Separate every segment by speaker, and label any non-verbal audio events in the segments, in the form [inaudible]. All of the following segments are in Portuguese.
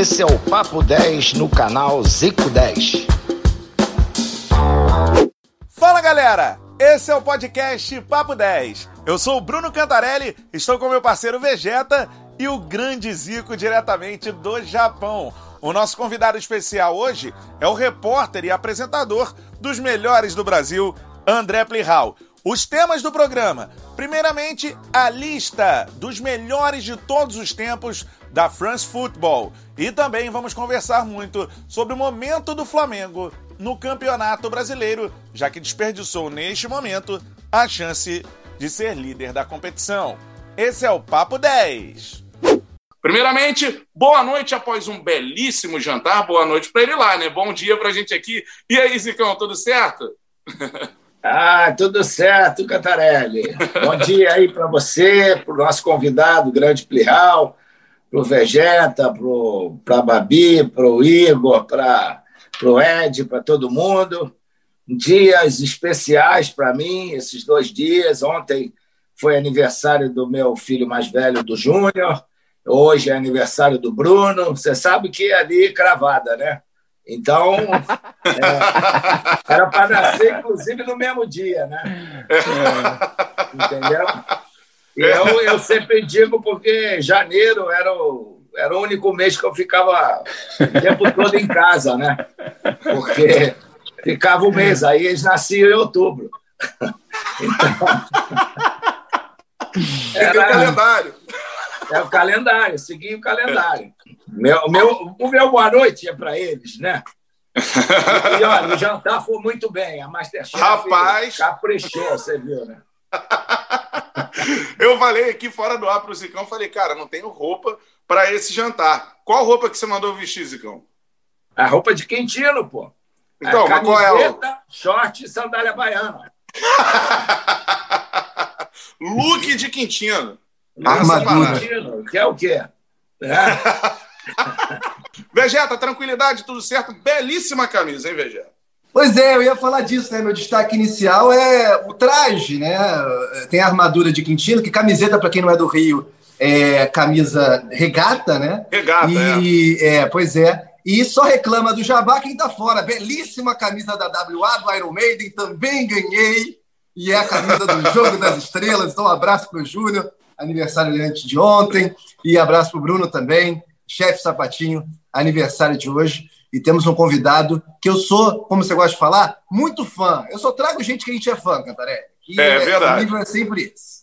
Speaker 1: Esse é o Papo 10 no canal Zico 10.
Speaker 2: Fala galera! Esse é o podcast Papo 10. Eu sou o Bruno Cantarelli, estou com meu parceiro Vegeta e o grande Zico diretamente do Japão. O nosso convidado especial hoje é o repórter e apresentador dos melhores do Brasil, André Plihal. Os temas do programa: primeiramente, a lista dos melhores de todos os tempos da France Football. E também vamos conversar muito sobre o momento do Flamengo no Campeonato Brasileiro, já que desperdiçou neste momento a chance de ser líder da competição. Esse é o Papo 10.
Speaker 3: Primeiramente, boa noite após um belíssimo jantar. Boa noite para ele lá, né? Bom dia para a gente aqui. E aí, Zicão, tudo certo? [laughs]
Speaker 4: Ah, tudo certo, Cantarelli. Bom dia aí para você, para o nosso convidado, grande Plihal, para o Vegeta, para a Babi, para o Igor, para o Ed, para todo mundo. Dias especiais para mim, esses dois dias. Ontem foi aniversário do meu filho mais velho, do Júnior. Hoje é aniversário do Bruno. Você sabe que é ali cravada, né? Então, é, era para nascer, inclusive, no mesmo dia, né? É, entendeu? E eu, eu sempre digo porque janeiro era o, era o único mês que eu ficava o tempo todo em casa, né? Porque ficava um mês, aí eles nasciam em outubro. Então,
Speaker 3: era, o calendário.
Speaker 4: É o calendário, segui o calendário. Meu, meu, o meu boa noite é para eles, né? E, olha, o jantar foi muito bem. A Masterchef
Speaker 3: Rapaz.
Speaker 4: caprichou, você viu, né? [laughs]
Speaker 3: Eu falei aqui fora do ar pro Zicão, falei, cara, não tenho roupa para esse jantar. Qual roupa que você mandou vestir, Zicão?
Speaker 4: A roupa de Quintino, pô.
Speaker 3: Então, mas qual é o...
Speaker 4: short e sandália baiana. [laughs]
Speaker 3: Look de Quintino.
Speaker 4: Armadura. Quintino, que é o quê? É. [laughs]
Speaker 3: Vegeta, tranquilidade, tudo certo? Belíssima camisa, hein, Vegeta?
Speaker 5: Pois é, eu ia falar disso, né? Meu destaque inicial é o traje, né? Tem a armadura de Quintino, que camiseta, para quem não é do Rio, é camisa regata, né?
Speaker 3: Regata,
Speaker 5: e, é. é. Pois é. E só reclama do Jabá quem tá fora. Belíssima camisa da WA, do Iron Maiden, também ganhei. E é a camisa do [laughs] Jogo das Estrelas. Então, um abraço pro Júnior, aniversário antes de ontem. E abraço pro Bruno também chefe Sapatinho, aniversário de hoje. E temos um convidado que eu sou, como você gosta de falar, muito fã. Eu só trago gente que a gente é fã, Cantaré.
Speaker 3: É, é verdade. O
Speaker 5: nível é sempre esse.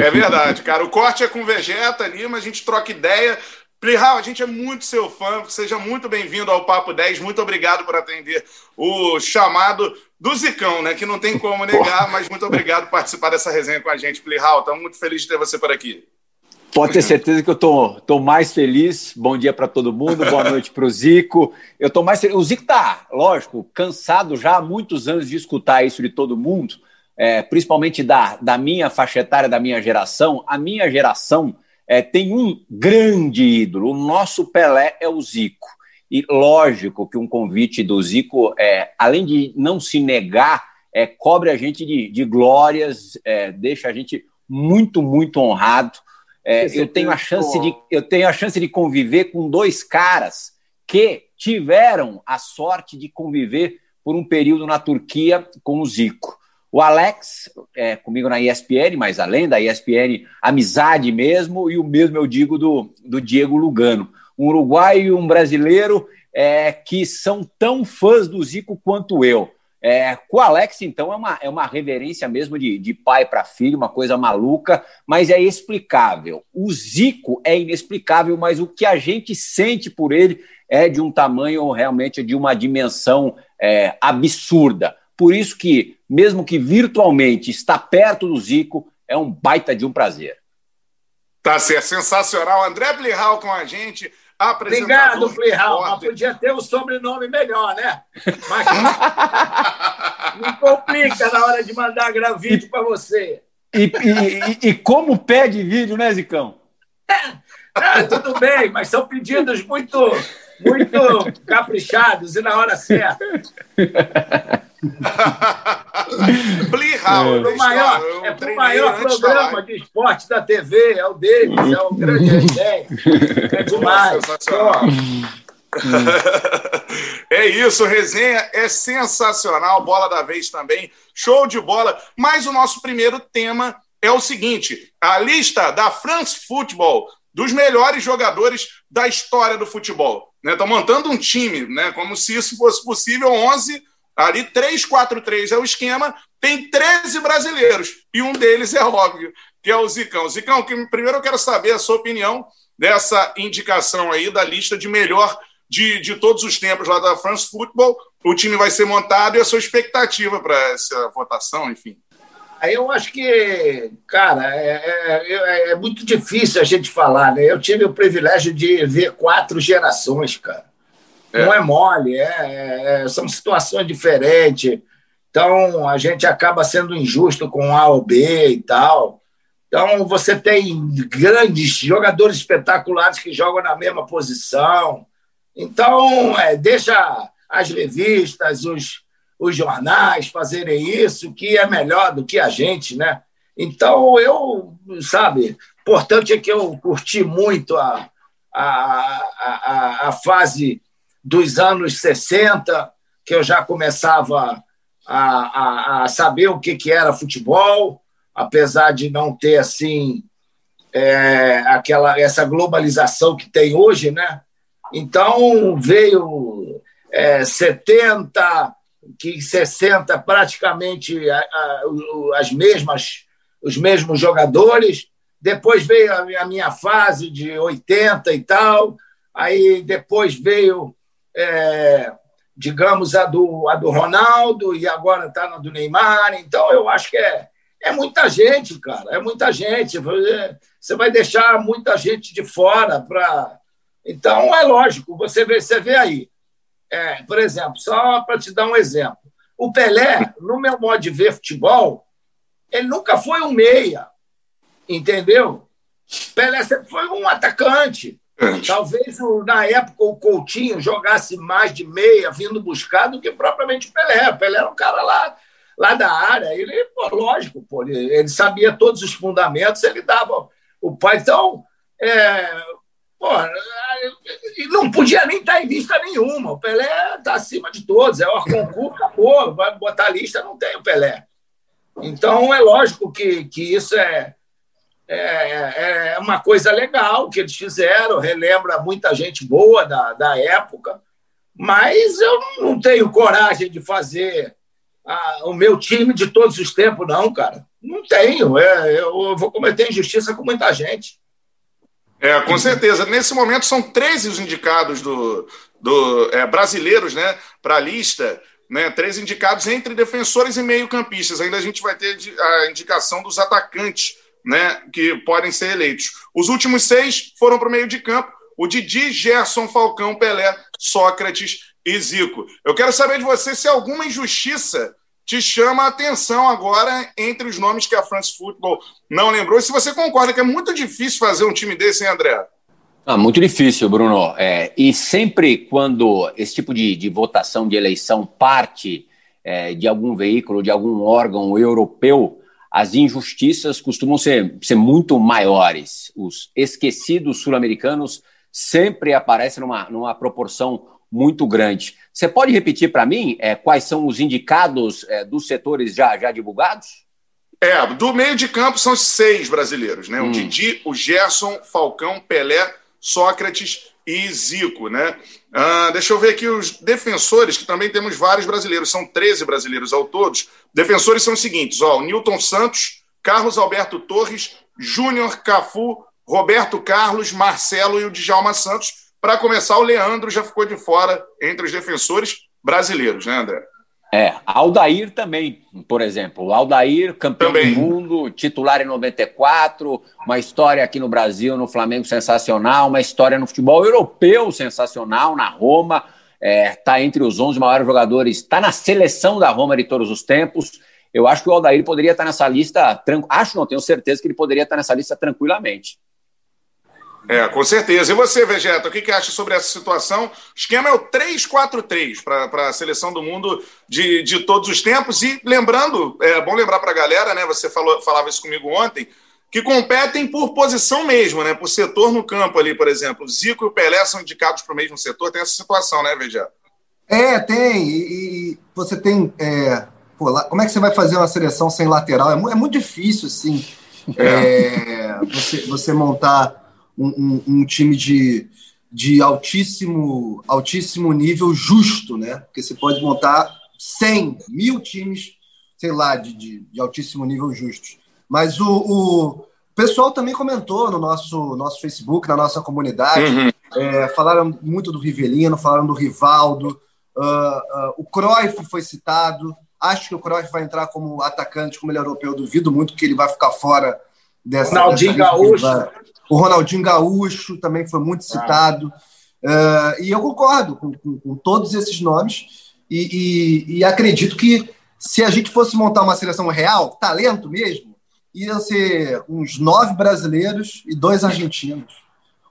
Speaker 3: É verdade, cara. O corte é com Vegeta ali, mas a gente troca ideia. Plihal, a gente é muito seu fã. Seja muito bem-vindo ao Papo 10. Muito obrigado por atender o chamado do Zicão, né? Que não tem como negar, mas muito obrigado por participar dessa resenha com a gente, Plihal. Estamos muito felizes de ter você por aqui.
Speaker 6: Pode ter certeza que eu tô, tô mais feliz. Bom dia para todo mundo, boa [laughs] noite para o Zico. Eu tô mais feliz. O Zico tá, lógico, cansado já há muitos anos de escutar isso de todo mundo, é, principalmente da, da minha faixa etária, da minha geração. A minha geração é, tem um grande ídolo. O nosso Pelé é o Zico. E lógico que um convite do Zico, é, além de não se negar, é, cobre a gente de, de glórias, é, deixa a gente muito, muito honrado. É, eu, tenho a chance de, eu tenho a chance de conviver com dois caras que tiveram a sorte de conviver por um período na Turquia com o Zico. O Alex, é, comigo na ESPN, mas além da ESPN, amizade mesmo, e o mesmo eu digo do, do Diego Lugano. Um uruguaio e um brasileiro é, que são tão fãs do Zico quanto eu. É, com o Alex, então, é uma, é uma reverência mesmo de, de pai para filho, uma coisa maluca, mas é explicável. O Zico é inexplicável, mas o que a gente sente por ele é de um tamanho realmente de uma dimensão é, absurda. Por isso que, mesmo que virtualmente está perto do Zico, é um baita de um prazer.
Speaker 3: Tá certo, sensacional. André Blihal com a gente.
Speaker 4: Obrigado, Plihal. Mas podia ter um sobrenome melhor, né? Mas [laughs] me complica na hora de mandar gravar vídeo para você.
Speaker 6: E, e, e, como pede vídeo, né, Zicão?
Speaker 4: É, tudo bem, mas são pedidos muito, muito caprichados e na hora certa. [laughs]
Speaker 3: Plihal,
Speaker 4: é. o maior, é o maior programa de esporte da TV, é o deles, é o grande [laughs] resenha. É demais.
Speaker 3: é isso, resenha é sensacional, bola da vez também, show de bola. Mas o nosso primeiro tema é o seguinte: a lista da France Football dos melhores jogadores da história do futebol. Estão né? montando um time, né? como se isso fosse possível, 11, ali 3-4-3 é o esquema, tem 13 brasileiros, e um deles é óbvio, que é o Zicão. Zicão, que, primeiro eu quero saber a sua opinião dessa indicação aí da lista de melhor de, de todos os tempos lá da France Football. O time vai ser montado e a sua expectativa para essa votação, enfim.
Speaker 4: Eu acho que, cara, é, é, é, é, muito difícil a gente falar, né? Eu tive o privilégio de ver quatro gerações, cara. É. Não é mole, é, é, são situações diferentes. Então, a gente acaba sendo injusto com A ou B e tal. Então, você tem grandes jogadores espetaculares que jogam na mesma posição. Então, é, deixa as revistas, os, os jornais fazerem isso, que é melhor do que a gente, né? Então, eu, sabe, importante é que eu curti muito a, a, a, a fase dos anos 60, que eu já começava a, a, a saber o que, que era futebol, apesar de não ter, assim, é, aquela, essa globalização que tem hoje, né? Então, veio é, 70, que 60 praticamente a, a, as mesmas, os mesmos jogadores. Depois veio a, minha fase de 80 e tal. Aí depois veio, é, digamos, a do, a do Ronaldo e agora está na do Neymar. Então, eu acho que é, é muita gente, cara. É muita gente. Você vai deixar muita gente de fora para então, é lógico, você vê, você vê aí. É, por exemplo, só para te dar um exemplo. O Pelé, no meu modo de ver futebol, ele nunca foi um meia, entendeu? Pelé sempre foi um atacante. Talvez na época o Coutinho jogasse mais de meia, vindo buscar, do que propriamente o Pelé. O Pelé era um cara lá, lá da área. Ele, pô, lógico, pô, ele, ele sabia todos os fundamentos, ele dava o pai. Então, é, Pô, não podia nem estar em lista nenhuma. O Pelé está acima de todos. É o Arconcourt, acabou. Vai botar lista, não tem o Pelé. Então, é lógico que, que isso é, é, é uma coisa legal que eles fizeram, relembra muita gente boa da, da época, mas eu não tenho coragem de fazer a, o meu time de todos os tempos, não, cara. Não tenho. É, eu vou cometer injustiça com muita gente.
Speaker 3: É, com certeza. Nesse momento são 13 os indicados do, do é, brasileiros né, para a lista, né, 13 indicados entre defensores e meio-campistas. Ainda a gente vai ter a indicação dos atacantes né, que podem ser eleitos. Os últimos seis foram para o meio de campo: o Didi, Gerson, Falcão, Pelé, Sócrates e Zico. Eu quero saber de você se alguma injustiça te chama a atenção agora entre os nomes que a France Football não lembrou. E se você concorda que é muito difícil fazer um time desse, hein, André?
Speaker 6: Ah, muito difícil, Bruno. É, e sempre quando esse tipo de, de votação de eleição parte é, de algum veículo, de algum órgão europeu, as injustiças costumam ser, ser muito maiores. Os esquecidos sul-americanos sempre aparecem numa, numa proporção muito grande. Você pode repetir para mim é, quais são os indicados é, dos setores já, já divulgados?
Speaker 3: É, do meio de campo são seis brasileiros, né? Hum. O Didi, o Gerson, Falcão, Pelé, Sócrates e Zico, né? Uh, deixa eu ver aqui os defensores, que também temos vários brasileiros, são 13 brasileiros ao todos. Defensores são os seguintes: ó, Newton Santos, Carlos Alberto Torres, Júnior Cafu, Roberto Carlos, Marcelo e o Djalma Santos. Para começar, o Leandro já ficou de fora entre os defensores brasileiros, né, André?
Speaker 6: É, Aldair também, por exemplo. Aldair, campeão também. do mundo, titular em 94, uma história aqui no Brasil, no Flamengo sensacional, uma história no futebol europeu sensacional, na Roma, está é, entre os 11 maiores jogadores, está na seleção da Roma de todos os tempos. Eu acho que o Aldair poderia estar nessa lista, acho não, tenho certeza que ele poderia estar nessa lista tranquilamente.
Speaker 3: É, com certeza. E você, Vegeta, o que, que acha sobre essa situação? O esquema é o 3-4-3 para a seleção do mundo de, de todos os tempos. E lembrando, é bom lembrar para a galera, né? Você falou, falava isso comigo ontem, que competem por posição mesmo, né? Por setor no campo ali, por exemplo. Zico e o Pelé são indicados para o mesmo setor. Tem essa situação, né, Vegeta?
Speaker 5: É, tem. E, e você tem. É, pô, lá, como é que você vai fazer uma seleção sem lateral? É, é muito difícil, assim, é. você, você montar um, um, um time de, de altíssimo, altíssimo nível justo, né? Porque você pode montar 100, mil times, sei lá, de, de, de altíssimo nível justos. Mas o, o, pessoal também comentou no nosso, nosso Facebook, na nossa comunidade, uhum. é, falaram muito do Rivelino, falaram do Rivaldo, uh, uh, o Cruyff foi citado, acho que o Cruyff vai entrar como atacante, como ele é europeu, duvido muito que ele vai ficar fora dessa...
Speaker 4: Ronaldinho Gaúcho.
Speaker 5: O Ronaldinho Gaúcho também foi muito citado. Ah. Uh, e eu concordo com, com, com, todos esses nomes. E, e, e, acredito que se a gente fosse montar uma seleção real, talento mesmo, iam ser uns nove brasileiros e dois argentinos.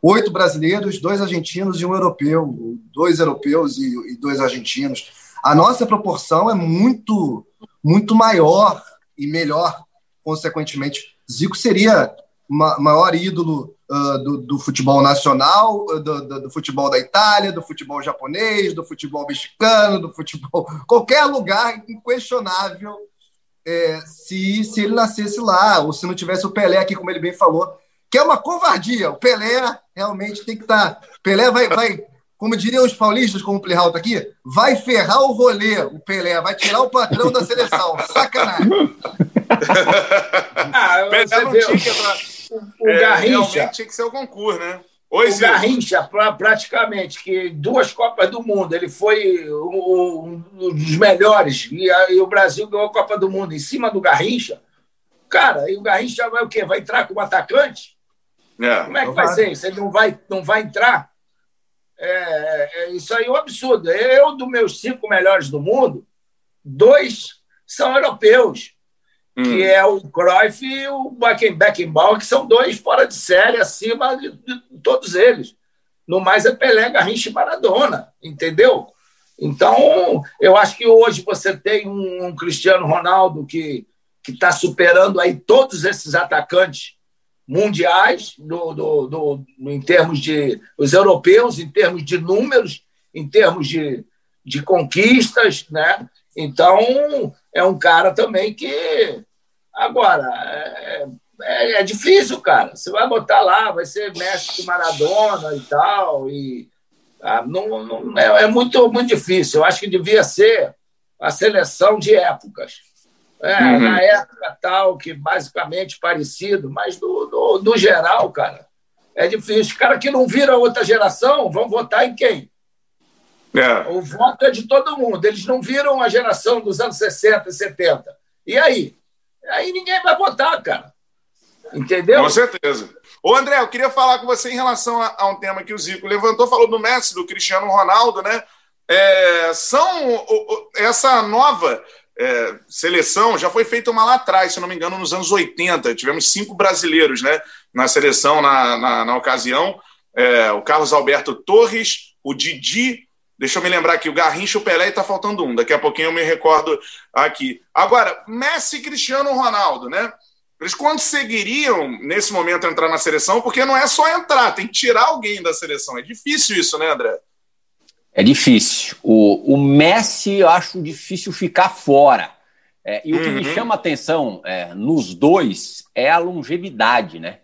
Speaker 5: Oito brasileiros, dois argentinos e um europeu. Dois europeus e, e dois argentinos. A nossa proporção é muito, muito maior e melhor, consequentemente. Zico seria ma maior ídolo uh, do, do, futebol nacional, uh, do, do, do, futebol da Itália, do futebol japonês, do futebol mexicano, do futebol. [laughs] qualquer lugar inquestionável é, se, se ele nascesse lá, ou se não tivesse o Pelé aqui, como ele bem falou, que é uma covardia. O Pelé realmente tem que estar. Tá... Pelé vai, vai, como diriam os paulistas, como o Plihal tá aqui, vai ferrar o rolê, o Pelé, vai tirar o patrão da seleção. [laughs] Sacanagem.
Speaker 3: ah, Pelé não tinha que entrar o, é, Garrincha. tinha que ser o concurso, né?
Speaker 4: Oi, o Garrincha, praticamente, que duas Copas do Mundo, ele foi um, um dos melhores, e, a, e, o Brasil ganhou a Copa do Mundo em cima do Garrincha. Cara, e o Garrincha vai o quê? Vai entrar como atacante? É, como é que vai ser isso? Ele não vai, não vai entrar? É, é, isso aí é um absurdo. Eu, dos meus cinco melhores do mundo, dois são europeus hum. que é o Cruyff e o Beckenbauer, que são dois fora de série, acima de, de, todos eles. No mais é Pelé, Garrincha e Maradona, entendeu? Então, eu acho que hoje você tem um, um Cristiano Ronaldo que está superando aí todos esses atacantes mundiais do, do, do, em termos de os europeus, em termos de números, em termos de, de conquistas, né? Então é um cara também que Agora, é, é, é, difícil, cara. Você vai botar lá, vai ser com Maradona e tal, e ah, não, não é, é, muito, muito difícil. Eu acho que devia ser a seleção de épocas. É, uhum. Na época tal, que basicamente parecido, mas do, do, do geral, cara, é difícil. Os caras que não viram outra geração vão votar em quem? É. O voto é de todo mundo. Eles não viram a geração dos anos 60 e 70. E aí? Aí ninguém vai votar, cara. Entendeu?
Speaker 3: Com certeza. Ô, André, eu queria falar com você em relação a, a um tema que o Zico levantou, falou do Messi, do Cristiano Ronaldo, né? É, são o, o, essa nova é, seleção já foi feita uma lá atrás, se não me engano, nos anos 80. Tivemos cinco brasileiros né, na seleção na, na, na ocasião. É, o Carlos Alberto Torres, o Didi, Deixa eu me lembrar aqui, o Garrincha, o Pelé e tá faltando um. Daqui a pouquinho eu me recordo aqui. Agora, Messi e Cristiano Ronaldo, né? Eles conseguiriam, nesse momento, entrar na seleção, porque não é só entrar, tem que tirar alguém da seleção. É difícil isso, né, André?
Speaker 6: É difícil. O, o Messi, eu acho difícil ficar fora. É, e o que me uhum. chama a atenção é, nos dois é a longevidade, né?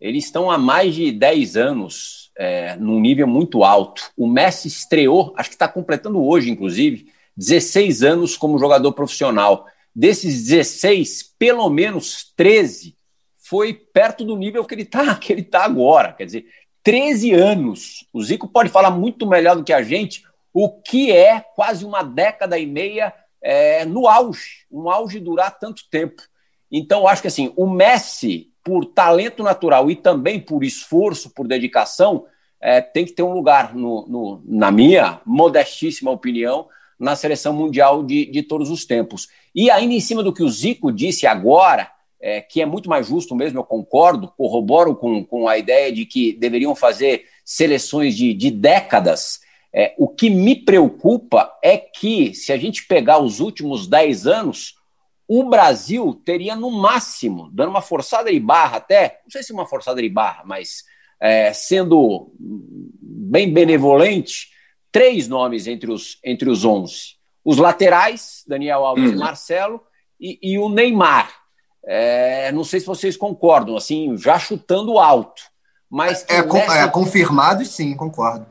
Speaker 6: Eles estão há mais de 10 anos é, num nível muito alto. O Messi estreou, acho que está completando hoje, inclusive, 16 anos como jogador profissional. Desses 16, pelo menos 13 foi perto do nível que ele está [laughs] que ele tá agora. Quer dizer, 13 anos. O Zico pode falar muito melhor do que a gente o que é quase uma década e meia é, no auge, um auge durar tanto tempo. Então, acho que assim, o Messi por talento natural e também por esforço, por dedicação, é, tem que ter um lugar, no, no, na minha modestíssima opinião, na seleção mundial de, de todos os tempos. E ainda em cima do que o Zico disse agora, é, que é muito mais justo mesmo, eu concordo, corroboro com, com a ideia de que deveriam fazer seleções de, de décadas. É, o que me preocupa é que, se a gente pegar os últimos 10 anos, o Brasil teria no máximo, dando uma forçada de barra até, não sei se uma forçada de barra, mas é, sendo bem benevolente, três nomes entre os, entre os 11. Os laterais, Daniel Alves e uhum. Marcelo, e, e o Neymar. É, não sei se vocês concordam, assim, já chutando alto. Mas
Speaker 5: é, nessa... é confirmado, sim, concordo.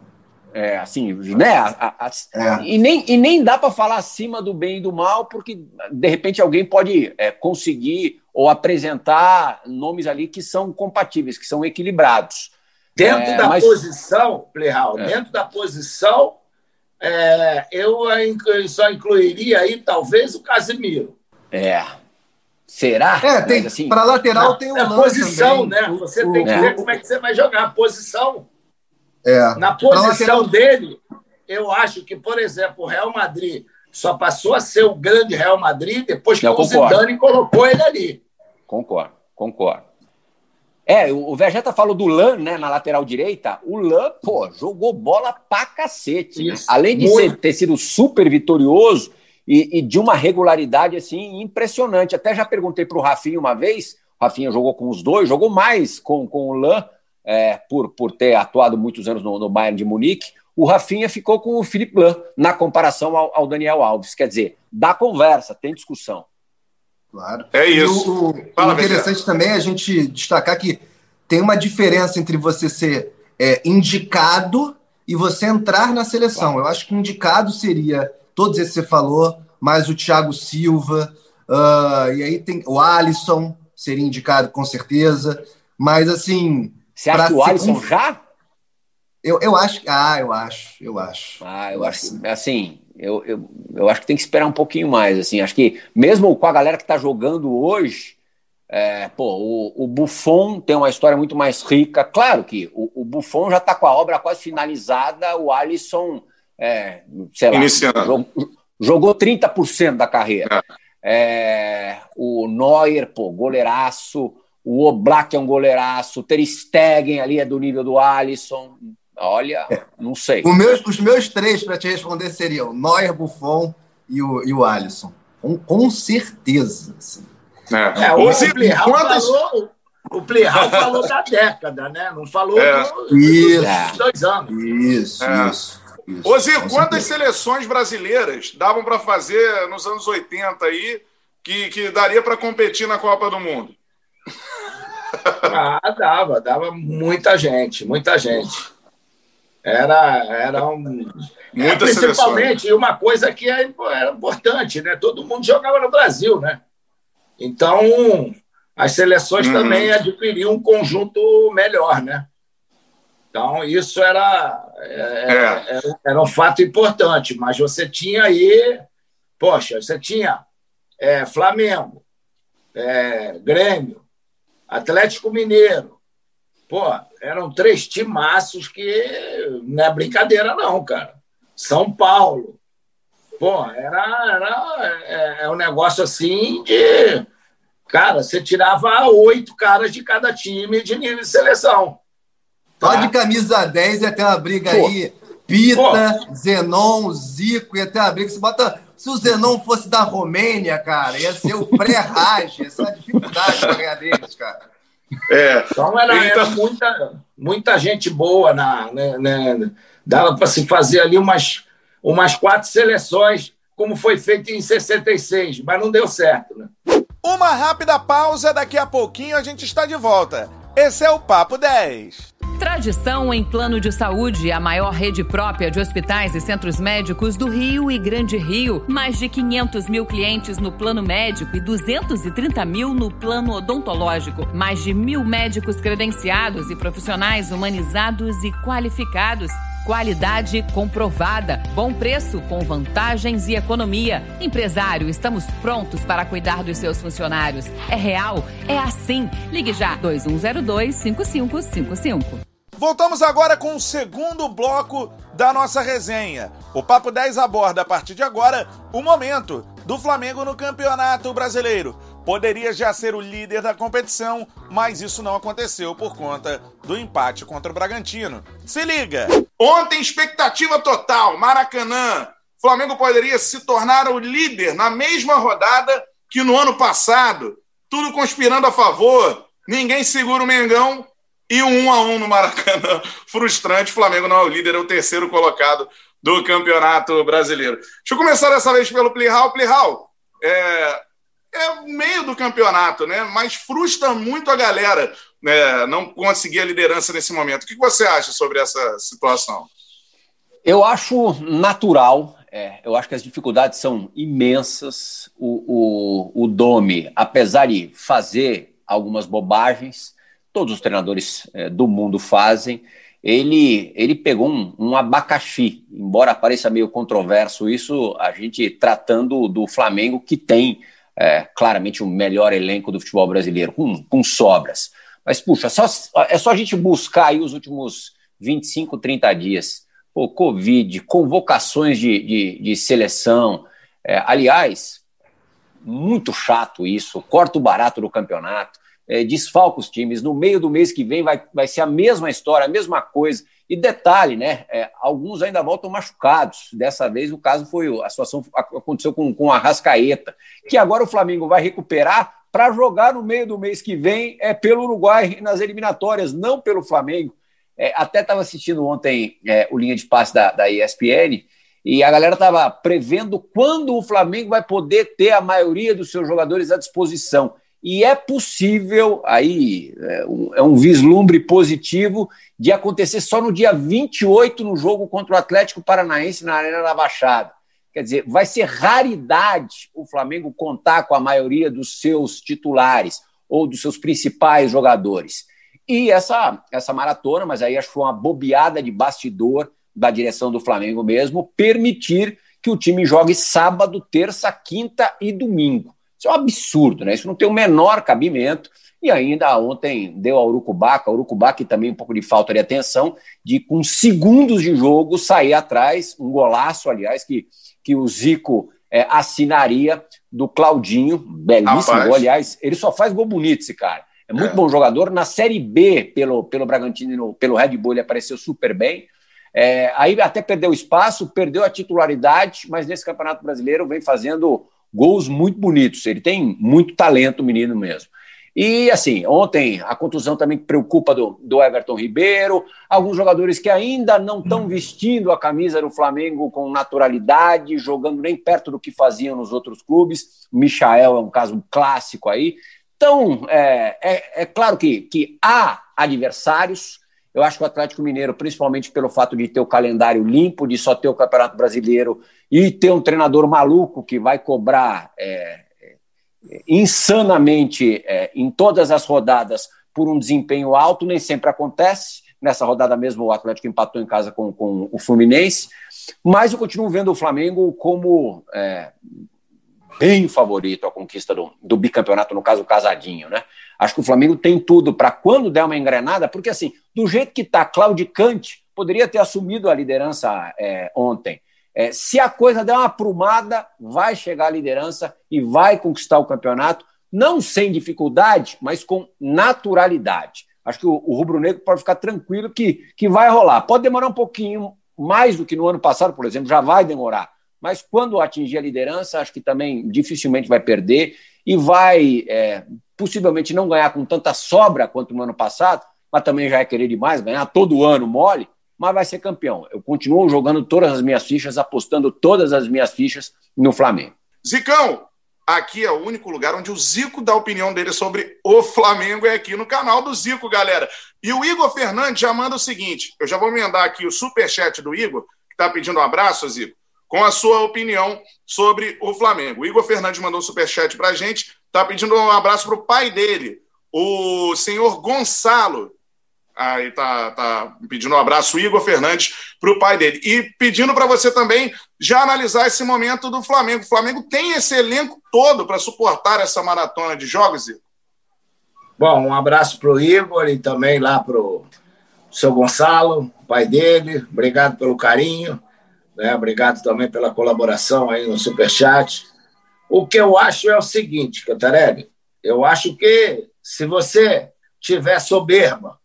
Speaker 6: É, assim, né? A, a, é. E, nem, e nem dá para falar acima do bem e do mal, porque de repente alguém pode é, conseguir ou apresentar nomes ali que são compatíveis, que são equilibrados.
Speaker 4: Dentro é, da mas... posição, Playhal, é. dentro da posição, é, eu só incluiria aí talvez o Casemiro.
Speaker 6: É. Será?
Speaker 5: É, tem, assim, para lateral tem o
Speaker 4: um posição, também. né? Você o, tem que ver como é que você vai jogar a posição.
Speaker 5: É.
Speaker 4: Na posição dele, eu acho que, por exemplo, o Real Madrid só passou a ser o grande Real Madrid depois que Não, o Zidane colocou ele ali.
Speaker 6: Concordo, concordo. É, o Vegeta falou do Lan, né, na lateral direita. O Lan, pô, jogou bola pra cacete. Né? Além de ser, ter sido super vitorioso e, e, de uma regularidade, assim, impressionante. Até já perguntei pro Rafinha uma vez, o Rafinha jogou com os dois, jogou mais com, com o Lan, é, por, por ter atuado muitos anos no, no Bayern de Munique. O Rafinha ficou com o Felipe Lan, na comparação ao, ao Daniel Alves. Quer dizer, dá conversa, tem discussão.
Speaker 5: Claro.
Speaker 3: É isso.
Speaker 5: O, o, Fala, o interessante também é a gente destacar que tem uma diferença entre você ser é, indicado e você entrar na seleção. Eu acho que indicado seria todos esses que você falou, mais o Thiago Silva, uh, e aí tem o Alisson, seria indicado com certeza. Mas assim.
Speaker 6: Você acha que o Alisson já?
Speaker 5: Eu, eu acho. Ah, eu acho, eu acho.
Speaker 6: Ah, eu, eu acho. Assim, eu, eu, eu acho que tem que esperar um pouquinho mais. Assim, acho que mesmo com a galera que está jogando hoje, é, pô, o, o, Buffon tem uma história muito mais rica. Claro que o, o Buffon já está com a obra quase finalizada, o Alisson, é, sei lá, Iniciando. jogou, jogou 30% da carreira. É. é. o Neuer, pô, goleiraço. O Oblak é um goleiraço. O Ter Stegen ali é do nível do Alisson. Olha, não sei.
Speaker 5: Meus, os meus três para te responder seriam Neuer, Buffon e o, e o Alisson. Com, com certeza. Assim.
Speaker 4: É. É, o Plihal quantas... falou, o Plihal falou da década, né? Não falou é. do,
Speaker 5: isso.
Speaker 4: dos dois anos.
Speaker 5: Isso,
Speaker 3: é. isso. Ô, Zico, quantas seleções brasileiras davam para fazer nos anos 80 aí que, que daria para competir na Copa do Mundo?
Speaker 4: Ah, dava, dava muita gente, muita gente. Era, era um. É, principalmente, uma coisa que é, era importante, né? Todo mundo jogava no Brasil, né? Então, as seleções uhum. também adquiriam um conjunto melhor, né? Então, isso era, é, é. era, era, um fato importante, mas você tinha aí, poxa, você tinha é, Flamengo, é, Grêmio, Atlético Mineiro, Pô, eram três timaços que não é brincadeira, não, cara. São Paulo. Pô, era, era é, é um negócio assim de. Cara, você tirava oito caras de cada time de nível de seleção.
Speaker 5: Só tá? de camisa 10 ia ter uma briga Pô. aí. Pita, Pô. Zenon, Zico, ia ter uma briga. Se, bota... Se o Zenon fosse da Romênia, cara, ia ser o pré-rage. Essa é a dificuldade para ganhar deles, cara.
Speaker 4: É. Então era, então... era muita, muita gente boa na, né, né dava para se fazer ali umas, umas quatro seleções, como foi feito em 66, mas não deu certo, né?
Speaker 2: Uma rápida pausa, daqui a pouquinho a gente está de volta. Esse é o Papo 10.
Speaker 7: Tradição em plano de saúde, a maior rede própria de hospitais e centros médicos do Rio e Grande Rio. Mais de 500 mil clientes no plano médico e 230 mil no plano odontológico. Mais de mil médicos credenciados e profissionais humanizados e qualificados. Qualidade comprovada. Bom preço com vantagens e economia. Empresário, estamos prontos para cuidar dos seus funcionários. É real? É assim. Ligue já 2102 5555.
Speaker 2: Voltamos agora com o segundo bloco da nossa resenha. O Papo 10 aborda a partir de agora o momento do Flamengo no Campeonato Brasileiro. poderia já ser o líder da competição, mas isso não aconteceu por conta do empate contra o Bragantino. Se liga!
Speaker 3: Ontem, expectativa total, Maracanã. Flamengo poderia se tornar o líder na mesma rodada que no ano passado. Tudo conspirando a favor. Ninguém segura o Mengão e um 1 a 1 no Maracanã. [laughs] Frustrante. O Flamengo não é o líder, é o terceiro colocado do Campeonato Brasileiro. Deixa eu começar dessa vez pelo Plihal. Plihal, é, é o meio do campeonato, né? Mas frustra muito a galera né? não conseguir a liderança nesse momento. O que você acha sobre essa situação?
Speaker 6: Eu acho natural. É, eu acho que as dificuldades são imensas. O, o, o Domi, apesar de fazer algumas bobagens, todos os treinadores é, do mundo fazem ele, ele pegou um, um, abacaxi, embora pareça meio controverso isso, a gente tratando do Flamengo, que tem é, claramente o melhor elenco do futebol brasileiro, com, com sobras. Mas, puxa, só, é só a gente buscar aí os últimos 25, 30 dias. Pô, Covid, convocações de, de, de seleção. É, aliás, muito chato isso, corta o barato do campeonato é, desfalca os times. No meio do mês que vem vai, vai ser a mesma história, a mesma coisa. E detalhe, né? É, alguns ainda voltam machucados. Dessa vez o caso foi a situação aconteceu com, com a Rascaeta, que agora o Flamengo vai recuperar para jogar no meio do mês que vem é pelo Uruguai nas eliminatórias, não pelo Flamengo. É, até estava assistindo ontem é, o linha de passe da, da ESPN e a galera estava prevendo quando o Flamengo vai poder ter a maioria dos seus jogadores à disposição. E é possível, aí é um, é um, vislumbre positivo, de acontecer só no dia 28 no jogo contra o Atlético Paranaense na Arena da Baixada. Quer dizer, vai ser raridade o Flamengo contar com a maioria dos seus titulares ou dos seus principais jogadores. E essa, essa maratona, mas aí acho que foi uma bobeada de bastidor da direção do Flamengo mesmo, permitir que o time jogue sábado, terça, quinta e domingo. Isso é um absurdo, né? Isso não tem o menor cabimento. E ainda ontem deu ao Urucubaca, Urucubaca também um pouco de falta de atenção, de com segundos de jogo sair atrás, um golaço, aliás, que, que o Zico é, assinaria do Claudinho, belíssimo gol, aliás, ele só faz gol bonito esse cara. É muito é. bom jogador. Na Série B, pelo, pelo Bragantino, pelo Red Bull, ele apareceu super bem. É, aí até perdeu espaço, perdeu a titularidade, mas nesse Campeonato Brasileiro vem fazendo gols muito bonitos. Ele tem muito talento, menino mesmo. E assim, ontem a contusão também preocupa do, do Everton Ribeiro, alguns jogadores que ainda não estão vestindo a camisa do Flamengo com naturalidade, jogando nem perto do que faziam nos outros clubes. O Michael é um caso clássico aí. Então, é, é, é claro que, que há adversários, eu acho que o Atlético Mineiro, principalmente pelo fato de ter o calendário limpo, de só ter o Campeonato Brasileiro e ter um treinador maluco que vai cobrar é, é, insanamente é, em todas as rodadas por um desempenho alto, nem sempre acontece. Nessa rodada mesmo, o Atlético empatou em casa com, com o Fluminense. Mas eu continuo vendo o Flamengo como é, bem favorito à conquista do, do bicampeonato, no caso, o Casadinho, né? Acho que o Flamengo tem tudo para quando der uma engrenada, porque assim, do jeito que está, Claudicante poderia ter assumido a liderança é, ontem. É, se a coisa der uma aprumada, vai chegar à liderança e vai conquistar o campeonato, não sem dificuldade, mas com naturalidade. Acho que o, o rubro-negro pode ficar tranquilo que, que vai rolar. Pode demorar um pouquinho mais do que no ano passado, por exemplo, já vai demorar. Mas quando atingir a liderança, acho que também dificilmente vai perder e vai é, possivelmente não ganhar com tanta sobra quanto no ano passado, mas também já é querer demais, ganhar todo ano mole, mas vai ser campeão. Eu continuo jogando todas as minhas fichas, apostando todas as minhas fichas no Flamengo.
Speaker 3: Zicão, aqui é o único lugar onde o Zico dá a opinião dele sobre o Flamengo, é aqui no canal do Zico, galera. E o Igor Fernandes já manda o seguinte: eu já vou emendar aqui o superchat do Igor, que está pedindo um abraço, Zico, com a sua opinião sobre o Flamengo. O Igor Fernandes mandou um superchat para a gente Tá pedindo um abraço para o pai dele, o senhor Gonçalo. Aí tá, tá pedindo um abraço, Igor Fernandes, para o pai dele. E pedindo para você também já analisar esse momento do Flamengo. O Flamengo tem esse elenco todo para suportar essa maratona de jogos, Igor?
Speaker 4: Bom, um abraço para o Igor e também lá para o seu Gonçalo, pai dele. Obrigado pelo carinho. Né? Obrigado também pela colaboração aí no Superchat. O que eu acho é o seguinte, Cantarelli, Eu acho que se você tiver soberba,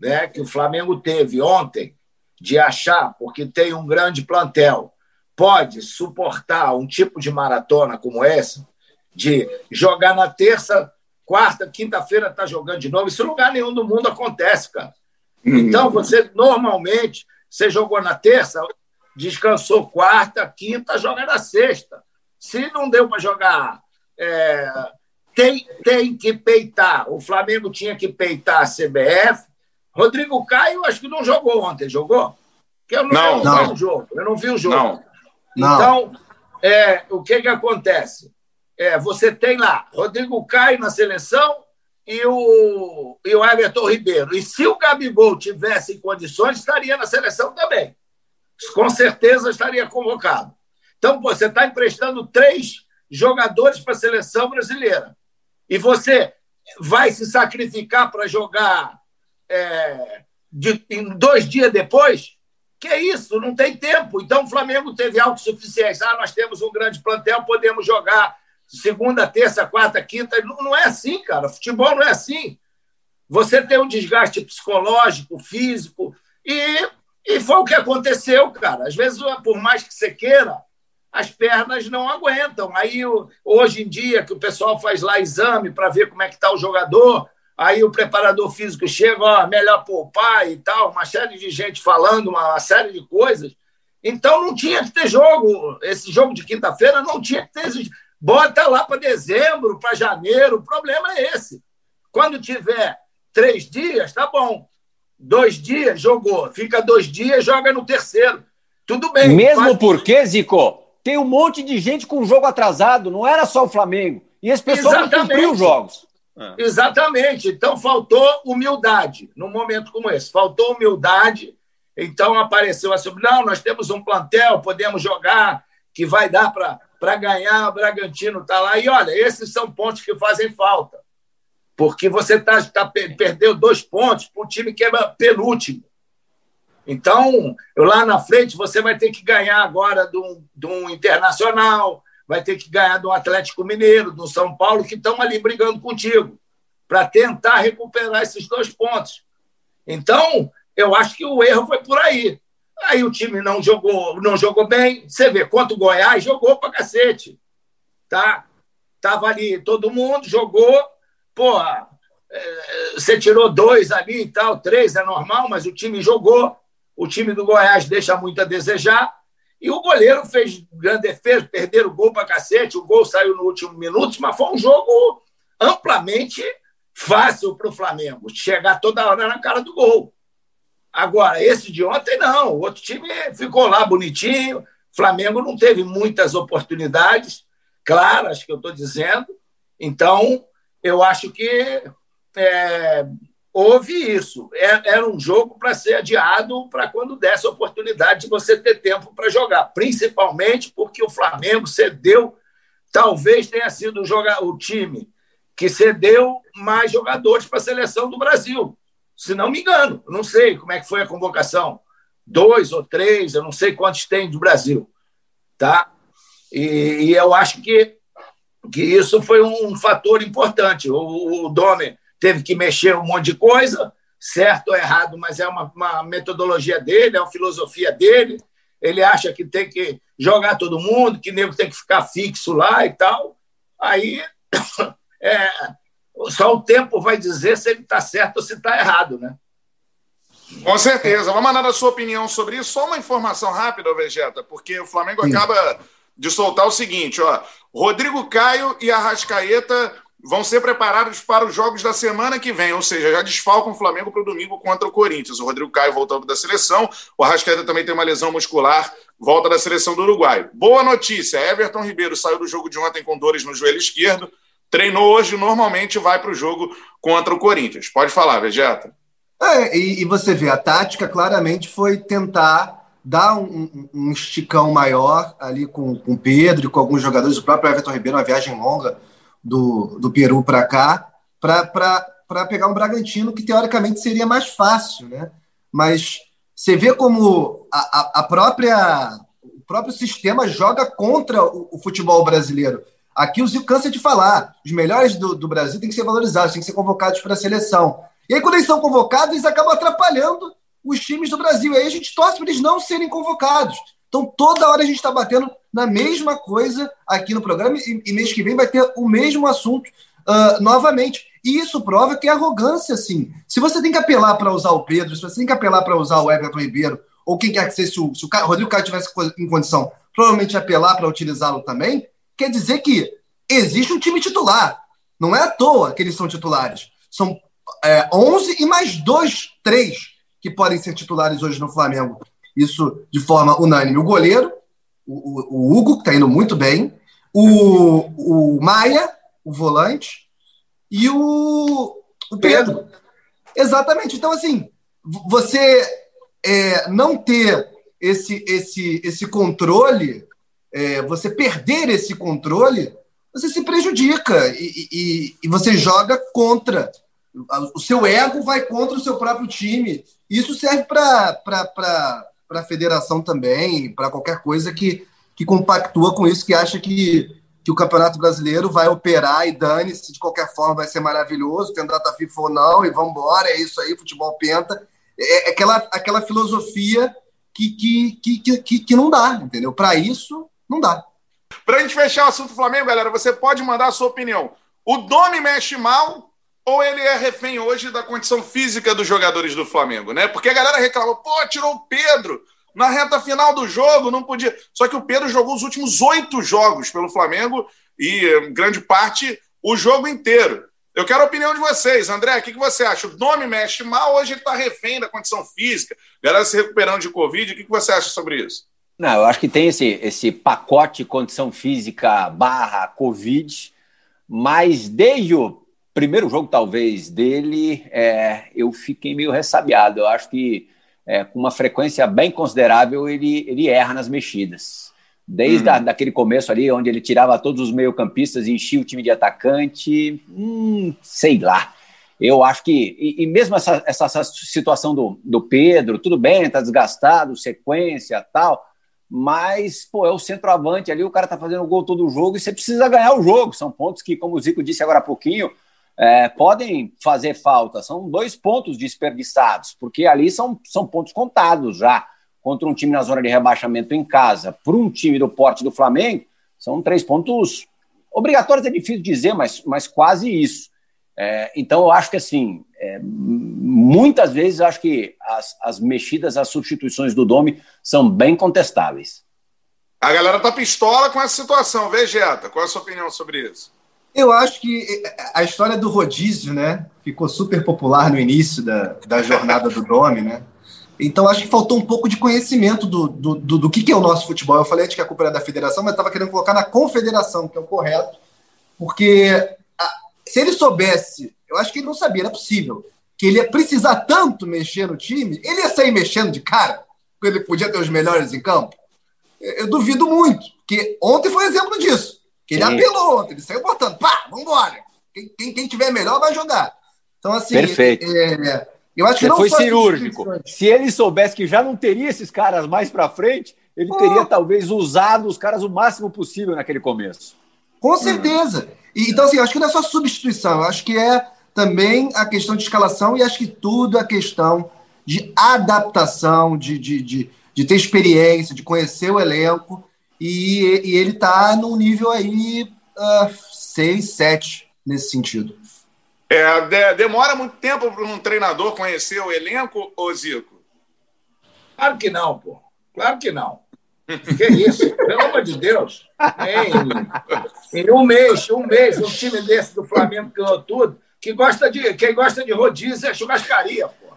Speaker 4: né, que o Flamengo teve ontem, de achar, porque tem um grande plantel, pode suportar um tipo de maratona como essa, de jogar na terça, quarta, quinta-feira está jogando de novo. Isso em lugar nenhum do mundo acontece, cara. Uhum. Então, você normalmente, você jogou na terça, descansou quarta, quinta, joga na sexta. Se não deu para jogar, é, tem, tem que peitar. O Flamengo tinha que peitar a CBF. Rodrigo Caio, acho que não jogou ontem, jogou? Porque eu não, não, vi o jogo. Eu não vi o jogo. Não. Então, é, o que, que acontece? É, você tem lá Rodrigo Caio na seleção e o, e o Everton Ribeiro. E se o Gabigol tivesse condições, estaria na seleção também. Com certeza estaria convocado. Então, você está emprestando três jogadores para a seleção brasileira. E você vai se sacrificar para jogar é, de, dois dias depois? Que é isso? Não tem tempo. Então, o Flamengo teve autossuficiência. Ah, nós temos um grande plantel, podemos jogar segunda, terça, quarta, quinta. Não, não é assim, cara. Futebol não é assim. Você tem um desgaste psicológico, físico, e, e foi o que aconteceu, cara. Às vezes, por mais que você queira, as pernas não aguentam. Aí, hoje em dia, que o pessoal faz lá exame para ver como é que está o jogador, aí o preparador físico chega, ó, melhor poupar e tal, uma série de gente falando uma, uma série de coisas. Então, não tinha que ter jogo. Esse jogo de quinta-feira não tinha que ter Bota lá para dezembro, para janeiro. O problema é esse. Quando tiver três dias, tá bom. Dois dias, jogou. Fica dois dias, joga no terceiro. Tudo bem.
Speaker 6: Mesmo faz... porque, Zico, tem um monte de gente com jogo atrasado. Não era só o Flamengo. E esse pessoal Exatamente. não cumpriu os jogos.
Speaker 4: É. Exatamente. Então faltou humildade num momento como esse. Faltou humildade. Então apareceu assim: não, nós temos um plantel, podemos jogar, que vai dar para para ganhar, o Bragantino está lá. E olha, esses são pontos que fazem falta. Porque você tá, tá, perdeu dois pontos para um time que é penúltimo. Então, lá na frente, você vai ter que ganhar agora de um, de um Internacional, vai ter que ganhar do Atlético Mineiro, do São Paulo, que estão ali brigando contigo, para tentar recuperar esses dois pontos. Então, eu acho que o erro foi por aí. Aí o time não jogou, não jogou bem. Você vê, quanto o Goiás jogou pra cacete. Tá? Tava ali todo mundo, jogou. Porra, é, você tirou dois ali e tal, três é normal, mas o time jogou. O time do Goiás deixa muito a desejar. E o goleiro fez grande defesa, perderam o gol para cacete. O gol saiu no último minuto, mas foi um jogo amplamente fácil para o Flamengo chegar toda hora na cara do gol. Agora, esse de ontem, não. O outro time ficou lá bonitinho. Flamengo não teve muitas oportunidades claras, que eu estou dizendo. Então, eu acho que é, houve isso. É, era um jogo para ser adiado para quando desse a oportunidade de você ter tempo para jogar, principalmente porque o Flamengo cedeu, talvez tenha sido o, time que cedeu mais jogadores para a seleção do Brasil se não me engano. Não sei como é que foi a convocação. Dois ou três, eu não sei quantos tem do Brasil. Tá? E, e eu acho que, que isso foi um fator importante. O, o Domer teve que mexer um monte de coisa, certo ou errado, mas é uma, uma metodologia dele, é uma filosofia dele. Ele acha que tem que jogar todo mundo, que nego tem que ficar fixo lá e tal. Aí [coughs] é, só o tempo vai dizer se ele está certo ou se está errado, né?
Speaker 3: Com certeza. Vamos mandar a sua opinião sobre isso. Só uma informação rápida, Vegeta, porque o Flamengo acaba de soltar o seguinte: ó, Rodrigo Caio e Arrascaeta vão ser preparados para os jogos da semana que vem, ou seja, já desfalcam o Flamengo para o domingo contra o Corinthians. O Rodrigo Caio voltando da seleção, o Arrascaeta também tem uma lesão muscular, volta da seleção do Uruguai. Boa notícia: Everton Ribeiro saiu do jogo de ontem com dores no joelho esquerdo treinou hoje, normalmente vai para o jogo contra o Corinthians. Pode falar, Vegeta.
Speaker 5: É, e, e, você vê, a tática claramente foi tentar dar um, um esticão maior ali com o Pedro e com alguns jogadores, o próprio Everton Ribeiro, uma viagem longa do, do Peru para cá, para pegar um Bragantino que teoricamente seria mais fácil, né? Mas você vê como a, a, própria, o próprio sistema joga contra o, o futebol brasileiro Aqui o Zico cansa de falar. Os melhores do, do Brasil têm que ser valorizados, têm que ser convocados para a seleção. E aí, quando eles são convocados, eles acabam atrapalhando os times do Brasil. E aí a gente torce para eles não serem convocados. Então, toda hora a gente está batendo na mesma coisa aqui no programa e, e, mês que vem vai ter o mesmo assunto uh, novamente. E isso prova que é arrogância, sim. Se você tem que apelar para usar o Pedro, se você tem que apelar para usar o Everton Ribeiro, ou quem quer que seja, se o, se o Rodrigo Caio tivesse em condição, provavelmente apelar para utilizá-lo também, quer dizer que existe um time titular. Não é à toa que eles são titulares. São é, 11 e mais dois, três que podem ser titulares hoje no Flamengo. Isso de forma unânime. O goleiro, o, o, o Hugo, que está indo muito bem, o, o Maia, o volante, e o, o Pedro. Pedro. Exatamente. Então, assim, você é, não ter esse, esse, esse controle é, você perder esse controle, você se prejudica e, e, e, você joga contra. O seu ego vai contra o seu próprio time. Isso serve para a federação também, para qualquer coisa que, que compactua com isso, que acha que, que o Campeonato Brasileiro vai operar e dane-se, de qualquer forma vai ser maravilhoso, tem data FIFA ou não, e vamos embora, é isso aí, futebol penta. É, é aquela, aquela filosofia que, que, que, que, que não dá, entendeu? Para isso, não dá.
Speaker 3: Para a gente fechar o assunto Flamengo, galera, você pode mandar a sua opinião. O Domi mexe mal ou ele é refém hoje da condição física dos jogadores do Flamengo, né? Porque a galera reclama, pô, tirou o Pedro na reta final do jogo, não podia. Só que o Pedro jogou os últimos oito jogos pelo Flamengo e, grande parte, o jogo inteiro. Eu quero a opinião de vocês. André, o que, você acha? O nome mexe mal, hoje ele está refém da condição física, galera se recuperando de Covid. O que você acha sobre isso?
Speaker 6: Não, eu acho que tem esse, esse pacote condição física barra Covid, mas desde o primeiro jogo, talvez, dele, é, eu fiquei meio ressabiado. Eu acho que é, com uma frequência bem considerável ele, ele erra nas mexidas. Desde hum. a, daquele começo ali, onde ele tirava todos os meio-campistas e enchia o time de atacante, hum, sei lá. Eu acho que, e, e mesmo essa, essa, essa, situação do, do Pedro, tudo bem, está desgastado, sequência tal, mas, pô, é o centroavante ali, o cara tá fazendo gol todo o jogo e você precisa ganhar o jogo. São pontos que, como o Zico disse agora há pouquinho, é, podem fazer falta. São dois pontos desperdiçados, porque ali são, são pontos contados já contra um time na zona de rebaixamento em casa. Para um time do porte do Flamengo, são três pontos obrigatórios, é difícil dizer, mas, mas quase isso. É, então, eu acho que, assim, é, muitas vezes, acho que as, as mexidas, as substituições do Domi são bem contestáveis.
Speaker 3: A galera tá pistola com essa situação. Vegeta, qual é a sua opinião sobre isso?
Speaker 5: Eu acho que a história do rodízio, né, ficou super popular no início da, da jornada do Domi, né? Então acho que faltou um pouco de conhecimento do, do, do, do que, que é o nosso futebol. Eu falei antes que a culpa era da federação, mas estava querendo colocar na confederação, que é o correto, porque se ele soubesse, eu acho que ele não sabia, era possível, que ele ia precisar tanto mexer no time, ele ia sair mexendo de cara, porque ele podia ter os melhores em campo. Eu duvido muito, porque ontem foi exemplo disso. Que ele Sim. apelou ontem, ele saiu botando, pá, vambora. Quem, quem, quem tiver melhor vai jogar. Então, assim.
Speaker 6: Perfeito. É,
Speaker 5: eu acho que
Speaker 6: não foi cirúrgico. Se ele soubesse que já não teria esses caras mais para frente, ele teria talvez usado os caras o máximo possível naquele começo.
Speaker 5: Com certeza. E, então, assim, acho que não é só substituição, acho que é também a questão de escalação e acho que tudo é questão de adaptação, de, de, de, de ter experiência, de conhecer o elenco. E, e ele está num nível aí uh, 6, 7 nesse sentido.
Speaker 3: É, de, demora muito tempo para um treinador conhecer o elenco, ô Zico?
Speaker 4: Claro que não, pô. Claro que não. Que isso? Pelo amor de Deus. Em, em, um mês, um mês, um time desse do Flamengo ganhou tudo. Que gosta de, quem gosta de rodízio é churrascaria, pô.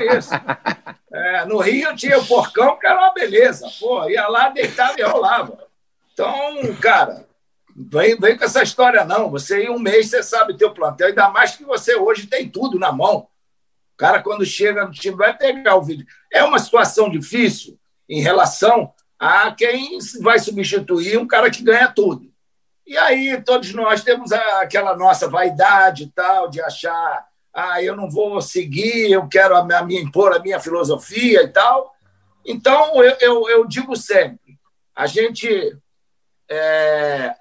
Speaker 4: É isso. É, no Rio tinha o porcão, que era uma beleza. Pô, ia lá, deitava e rolava. Então, cara, vem, vem com essa história, não. Você em um mês você sabe teu plantel, ainda mais que você hoje tem tudo na mão. O cara, quando chega no time, vai pegar o vídeo. É uma situação difícil, em relação a quem vai substituir um cara que ganha tudo. E aí todos nós temos aquela nossa vaidade e tal, de achar, ah, eu não vou seguir, eu quero a minha, impor a minha filosofia e tal. Então, eu, eu, eu digo sempre, a gente é,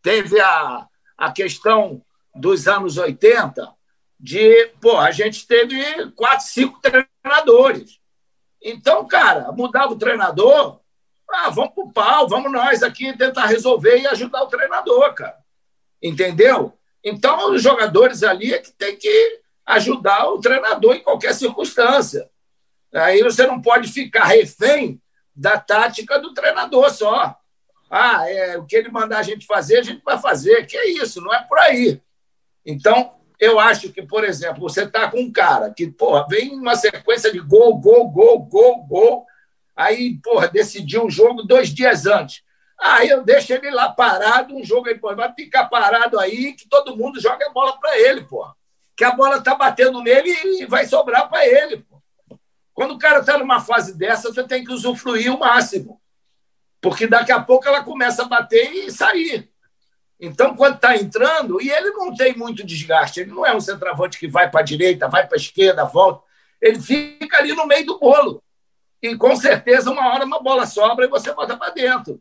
Speaker 4: teve a, a questão dos anos 80 de, pô, a gente teve quatro, cinco treinadores. Então, cara, mudava o treinador, ah, vamos pro pau, vamos nós aqui tentar resolver e ajudar o treinador, cara. Entendeu? Então, os jogadores ali é que tem que ajudar o treinador em qualquer circunstância. Aí você não pode ficar refém da tática do treinador só. Ah, é, o que ele mandar a gente fazer, a gente vai fazer. Que é isso, não é por aí. Então, eu acho que, por exemplo, você está com um cara que, porra, vem uma sequência de gol, gol, gol, gol, gol, aí, porra, decidiu um jogo dois dias antes. Aí eu deixo ele lá parado, um jogo aí, porra, vai ficar parado aí, que todo mundo joga a bola para ele, porra. Que a bola tá batendo nele e vai sobrar para ele, porra. Quando o cara está numa fase dessa, você tem que usufruir o máximo. Porque daqui a pouco ela começa a bater e sair. Então, quando está entrando, e ele não tem muito desgaste, ele não é um centroavante que vai para a direita, vai para a esquerda, volta. Ele fica ali no meio do bolo. E com certeza, uma hora uma bola sobra e você bota para dentro.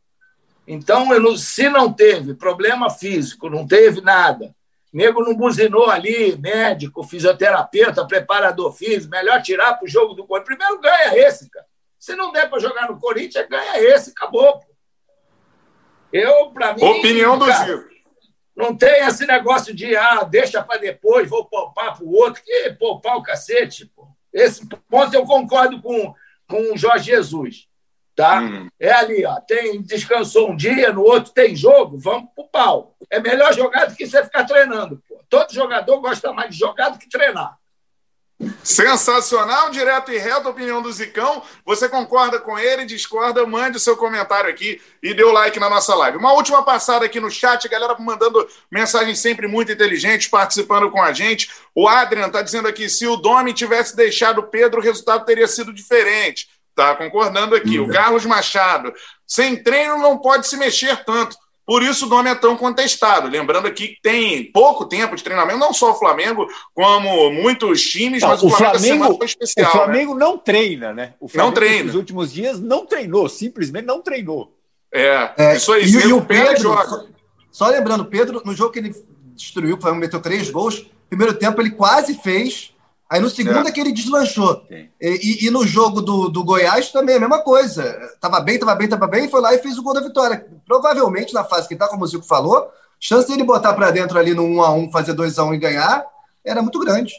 Speaker 4: Então, se não teve problema físico, não teve nada, nego não buzinou ali, médico, fisioterapeuta, preparador físico, melhor tirar para o jogo do Corinthians. Primeiro ganha esse, cara. Se não der para jogar no Corinthians, ganha esse, acabou. Pô. Eu, para mim.
Speaker 3: Opinião do Zico.
Speaker 4: Não tem esse negócio de, ah, deixa para depois, vou poupar para o outro. Que poupar o cacete, pô. Esse ponto eu concordo com, com o Jorge Jesus. Tá? Hum. É ali, ó. Tem, descansou um dia, no outro tem jogo, vamos pro pau. É melhor jogar do que você ficar treinando. Pô. Todo jogador gosta mais de jogar do que treinar.
Speaker 3: Sensacional, direto e reto, opinião do Zicão. Você concorda com ele, discorda? Mande o seu comentário aqui e dê o like na nossa live. Uma última passada aqui no chat, galera mandando mensagens sempre muito inteligentes, participando com a gente. O Adrian está dizendo aqui: se o Domi tivesse deixado o Pedro, o resultado teria sido diferente. Tá concordando aqui. O Carlos Machado, sem treino não pode se mexer tanto. Por isso o nome é tão contestado. Lembrando aqui que tem pouco tempo de treinamento, não só o Flamengo, como muitos times,
Speaker 6: não,
Speaker 3: mas
Speaker 6: o, o Flamengo, foi especial. O né? Flamengo né? não treina, né? O Flamengo,
Speaker 3: não treina.
Speaker 6: Nos últimos dias não treinou, simplesmente não treinou.
Speaker 3: É, é isso aí. E,
Speaker 5: e o Pedro, joga. Só, só lembrando, Pedro, no jogo que ele destruiu, o Flamengo meteu três gols, primeiro tempo ele quase fez Aí no segundo é, é que ele deslanchou. E, e, e, no jogo do, do Goiás também a mesma coisa. Tava bem, tava bem, tava bem, foi lá e fez o gol da vitória. Provavelmente na fase que tá, como o Zico falou, chance dele botar para dentro ali no 1 a 1 fazer 2 a 1 e ganhar, era muito grande.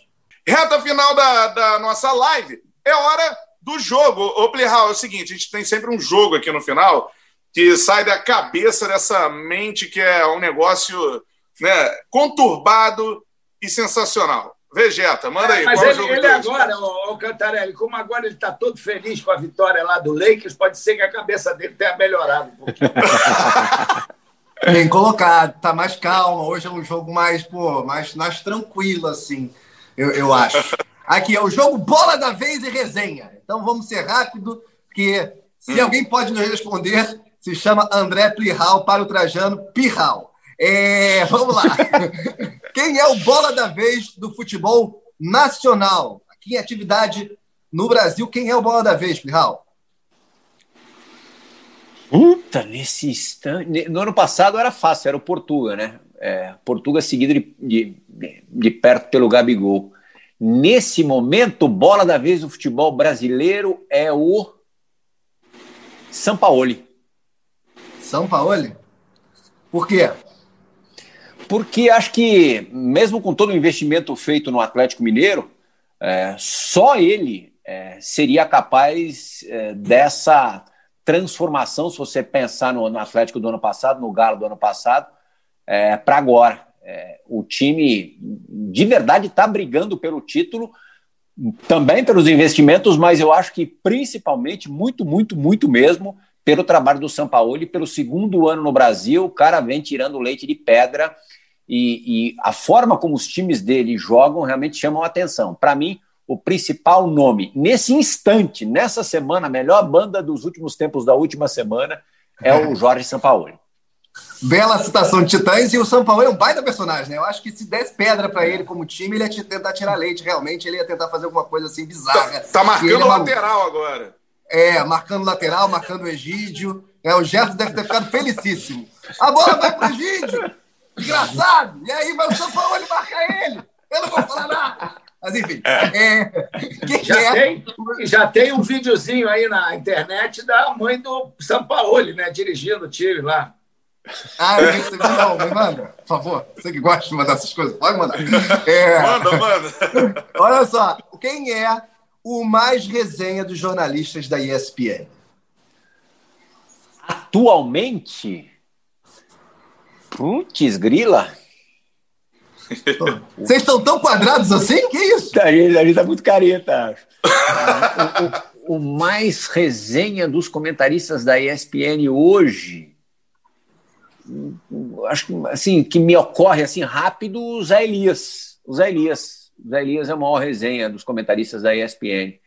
Speaker 3: Reta final da, da nossa live, é hora do jogo. Ô, Plihal, é o seguinte, a gente tem sempre um jogo aqui no final que sai da cabeça dessa mente que é um negócio né, conturbado e sensacional. Vegeta, manda aí.
Speaker 4: É, mas ele, ele agora, o, o Cantarelli, como agora ele está todo feliz com a vitória lá do Lakers, pode ser que a cabeça dele tenha melhorado um pouquinho. [laughs]
Speaker 5: Bem colocado, tá mais calma. Hoje é um jogo mais, pô, mais, mais tranquilo, assim, eu, eu acho. [laughs] Aqui é o jogo bola da vez e resenha. Então vamos ser rápido, porque se hum. alguém pode nos responder, se chama André Plihal para o Trajano Pirral. É, vamos lá. [laughs] Quem é o bola da vez do futebol nacional? Aqui em atividade no Brasil, quem é o bola da vez, Pirral?
Speaker 6: Puta, nesse instante. No ano passado era fácil, era o Portuga, né? É, Portuga seguido de, de, de perto pelo Gabigol. Nesse momento, bola da vez do futebol brasileiro é o São Paulo.
Speaker 5: São Paulo? Por quê?
Speaker 6: Porque acho que, mesmo com todo o investimento feito no Atlético Mineiro, é, só ele é, seria capaz é, dessa transformação, se você pensar no, no, Atlético do ano passado, no Galo do ano passado, é, para agora. É, o time de verdade está brigando pelo título, também pelos investimentos, mas eu acho que principalmente, muito, muito, muito mesmo, pelo trabalho do e pelo segundo ano no Brasil, o cara vem tirando leite de pedra e, e a forma como os times dele jogam realmente chamam a atenção. Para mim, o principal nome, nesse instante, nessa semana, a melhor banda dos últimos tempos da última semana é o [laughs] Jorge Sampaoli.
Speaker 5: Bela citação de Titãs e o São Paulo é um baita personagem, né? Eu acho que se desse pedra para ele como time, ele ia tentar tirar leite, realmente, ele ia tentar fazer alguma coisa assim bizarra.
Speaker 3: Tá, tá marcando é lateral agora.
Speaker 5: É, marcando lateral, marcando o Egídio. É, o Gerson deve ter ficado felicíssimo. A bola vai pro vídeo. Engraçado. E aí vai o São Paulo marcar ele. Eu não vou falar nada. Mas enfim. É, quem
Speaker 4: Já,
Speaker 5: é?
Speaker 4: tem, já tem um videozinho aí na internet da mãe do Sampaoli, né? Dirigindo o time lá.
Speaker 5: Ah, eu recebi, não, me manda, por favor. Você que gosta de mandar essas coisas, pode mandar. É,
Speaker 3: Manda, manda.
Speaker 5: olha só, quem é o mais resenha dos jornalistas da ESPN?
Speaker 6: Atualmente. Putz, grila.
Speaker 5: Vocês estão tão quadrados assim? Que isso?
Speaker 6: A gente, a gente tá muito careta. acho. o, o- o mais resenha dos comentaristas da ESPN hoje, acho que assim que me ocorre assim rápido, o Zé Elias. O Zé Elias. O Zé Elias é a maior resenha dos comentaristas da ESPN.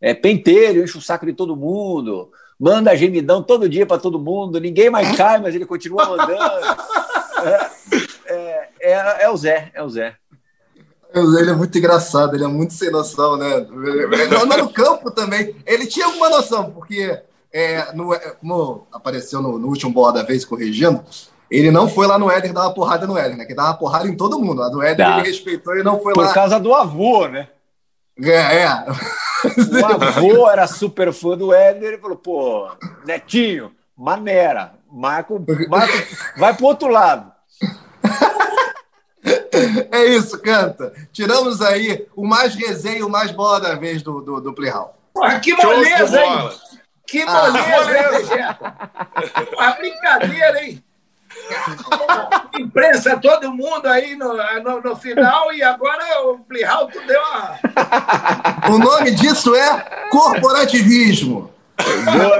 Speaker 6: É penteiro, enche o saco de todo mundo, manda gemidão todo dia para todo mundo, ninguém mais cai, mas ele continua mandando. [laughs] É, é- é- é o Zé, é o Zé.
Speaker 5: Ele é muito engraçado, ele é muito sem noção, né? Não, no campo também. Ele tinha alguma noção, porque é, no- é, como apareceu no, no último bola da vez corrigindo, ele não foi lá no Éder dar uma porrada no Éder, né? Que dava uma porrada em todo mundo. A do Éder
Speaker 6: Tá.
Speaker 5: ele respeitou e não foi
Speaker 6: Por
Speaker 5: lá.
Speaker 6: causa do avô, né?
Speaker 5: É, é.
Speaker 6: O avô era super fã do Éder e falou: pô, Netinho, maneira, Marco, Marco vai pro outro lado.
Speaker 5: É isso, canta. Tiramos aí o mais resenha e o mais bola da vez do, do, do Playhall.
Speaker 4: Porra, que moleza, hein? Que
Speaker 5: Ah,
Speaker 4: moleza, hein, Vegeta? Uma brincadeira, hein? [laughs] Imprensa todo mundo aí no, no, no final e agora o Plihal tu deu uma.
Speaker 5: O nome disso é corporativismo.
Speaker 6: Boa.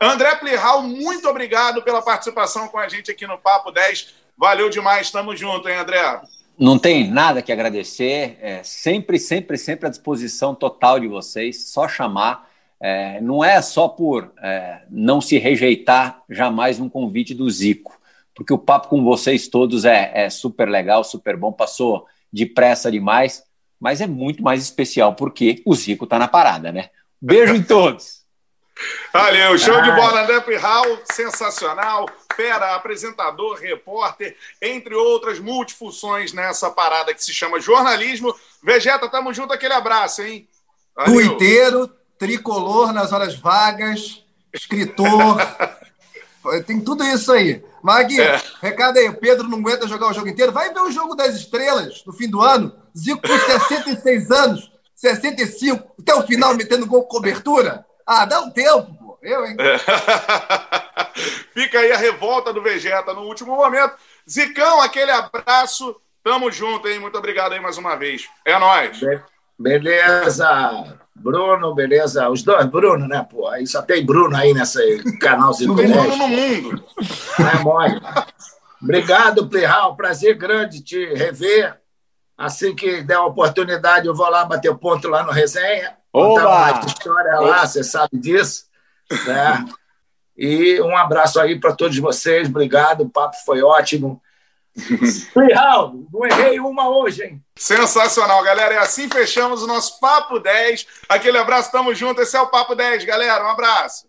Speaker 3: André Plihal, muito obrigado pela participação com a gente aqui no Papo 10. Valeu demais, tamo junto, hein, André?
Speaker 6: Não tem nada que agradecer, é sempre, sempre, sempre à disposição total de vocês, só chamar. É, não é só por é, não se rejeitar jamais um convite do Zico, porque o papo com vocês todos é, é super legal, super bom, passou depressa demais, mas é muito mais especial porque o Zico está na parada, né? Beijo em todos! [laughs]
Speaker 3: Valeu, show de
Speaker 4: Ah.
Speaker 3: bola, André Plihal, sensacional, fera, apresentador, repórter, entre outras multifunções nessa parada que se chama jornalismo. Vegeta, tamo junto, aquele abraço, hein? Valeu.
Speaker 5: Tuiteiro, tricolor nas horas vagas, escritor. [laughs] Tem tudo isso aí. Mag,
Speaker 3: É.
Speaker 5: recado aí, o Pedro não aguenta jogar o jogo inteiro. Vai ver o jogo das estrelas no fim do ano. Zico [laughs] com 66 anos, 65, até o final metendo gol com cobertura. Ah, dá um tempo, pô. Eu, hein? [laughs]
Speaker 3: Fica aí a revolta do Vegeta no último momento. Zicão, aquele abraço. Tamo junto, hein? Muito obrigado aí mais uma vez. É nóis.
Speaker 4: Be- Beleza, Bruno, beleza. Os dois, Bruno, né, pô? Aí só tem Bruno aí nesse canal
Speaker 3: Tem Bruno no mundo.
Speaker 4: Não é mole. Obrigado, Plihal. Prazer grande te rever. Assim que der uma oportunidade, eu vou lá bater ponto lá no resenha.
Speaker 6: Oba!
Speaker 4: uma história lá, você sabe disso. Né? E um abraço aí para todos vocês. Obrigado, o papo foi ótimo. Plihal, não errei uma hoje, hein?
Speaker 3: Sensacional, galera. E assim fechamos o nosso Papo 10. Aquele abraço, tamo junto. Esse é o Papo 10, galera. Um abraço.